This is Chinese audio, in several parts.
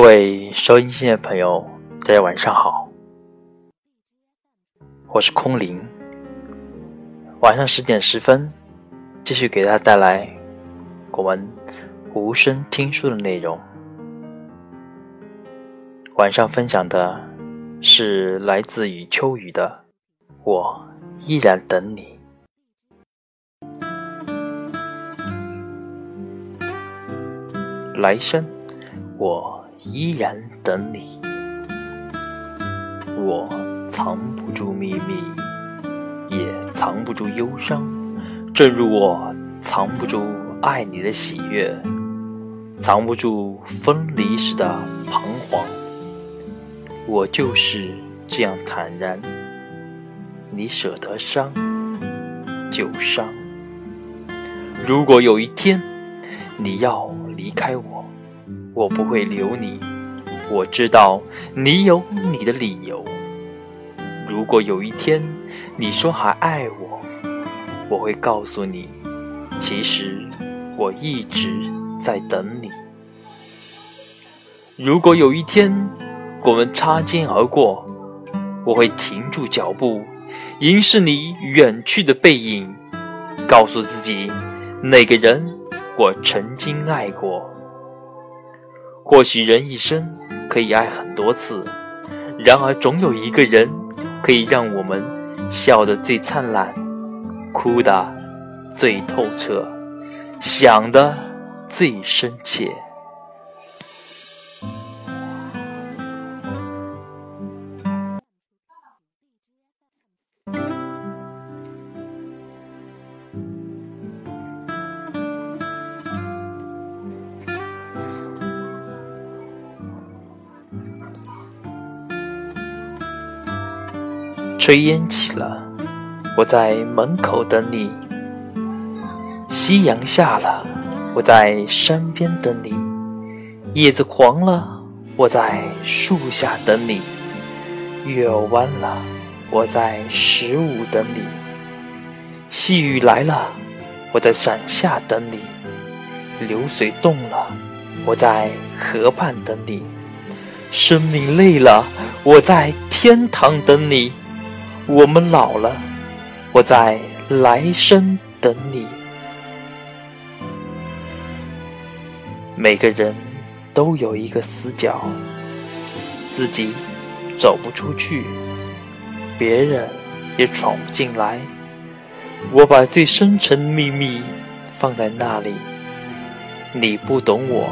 各位收音机的朋友，大家晚上好，我是空灵。晚上十点十分，继续给大家带来我们无声听书的内容。晚上分享的是来自于秋雨的《我依然等你》，来生我。依然等你，我藏不住秘密，也藏不住忧伤。正如我藏不住爱你的喜悦，藏不住分离时的彷徨。我就是这样坦然。你舍得伤，就伤。如果有一天你要离开我。我不会留你，我知道你有你的理由。如果有一天你说还爱我，我会告诉你，其实我一直在等你。如果有一天我们擦肩而过，我会停住脚步，凝视你远去的背影，告诉自己，那个人我曾经爱过。或许人一生可以爱很多次，然而总有一个人可以让我们笑得最灿烂，哭得最透彻，想得最深切。炊烟起了，我在门口等你；夕阳下了，我在山边等你；叶子黄了，我在树下等你；月儿弯了，我在十五等你；细雨来了，我在伞下等你；流水动了，我在河畔等你；生命累了，我在天堂等你。我们老了，我在来生等你。每个人都有一个死角，自己走不出去，别人也闯不进来。我把最深沉的秘密放在那里，你不懂我，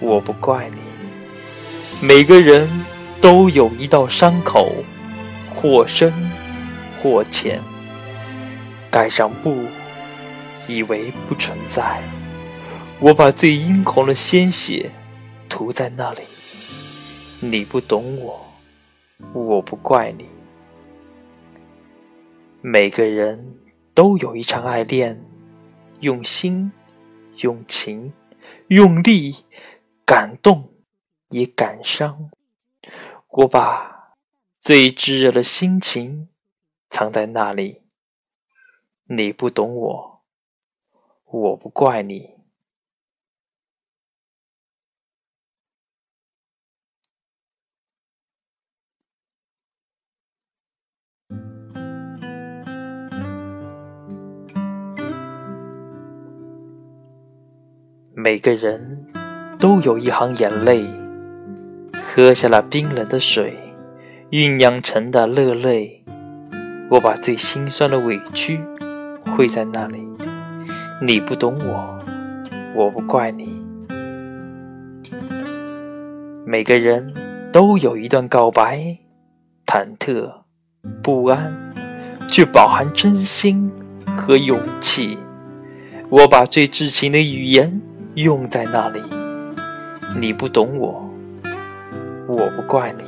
我不怪你。每个人都有一道伤口。或深或浅，盖上布，以为不存在。我把最殷红的鲜血涂在那里。你不懂我，我不怪你。每个人都有一场爱恋，用心，用情，用力，感动，也感伤。我把。最炙热的心情藏在那里，你不懂我，我不怪你。每个人都有一行眼泪，喝下了冰冷的水。酝酿成的热泪，我把最心酸的委屈汇在那里。你不懂我，我不怪你。每个人都有一段告白，忐忑、不安，却饱含真心和勇气。我把最至情的语言用在那里。你不懂我，我不怪你。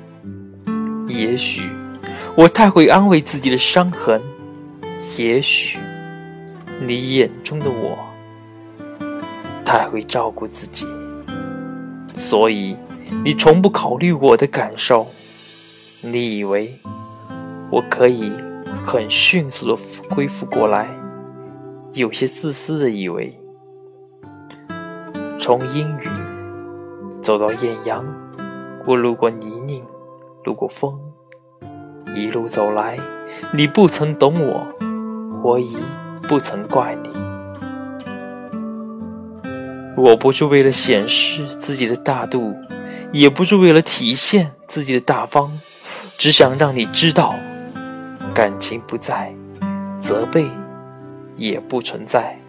也许我太会安慰自己的伤痕。也许你眼中的我太会照顾自己，所以你从不考虑我的感受。你以为我可以很迅速的恢复过来，有些自私的以为，从阴雨走到艳阳，我路过你，路过风，一路走来，你不曾懂我。我已不曾怪你，我不是为了显示自己的大度，也不是为了体现自己的大方，只想让你知道，感情不在，责备也不存在。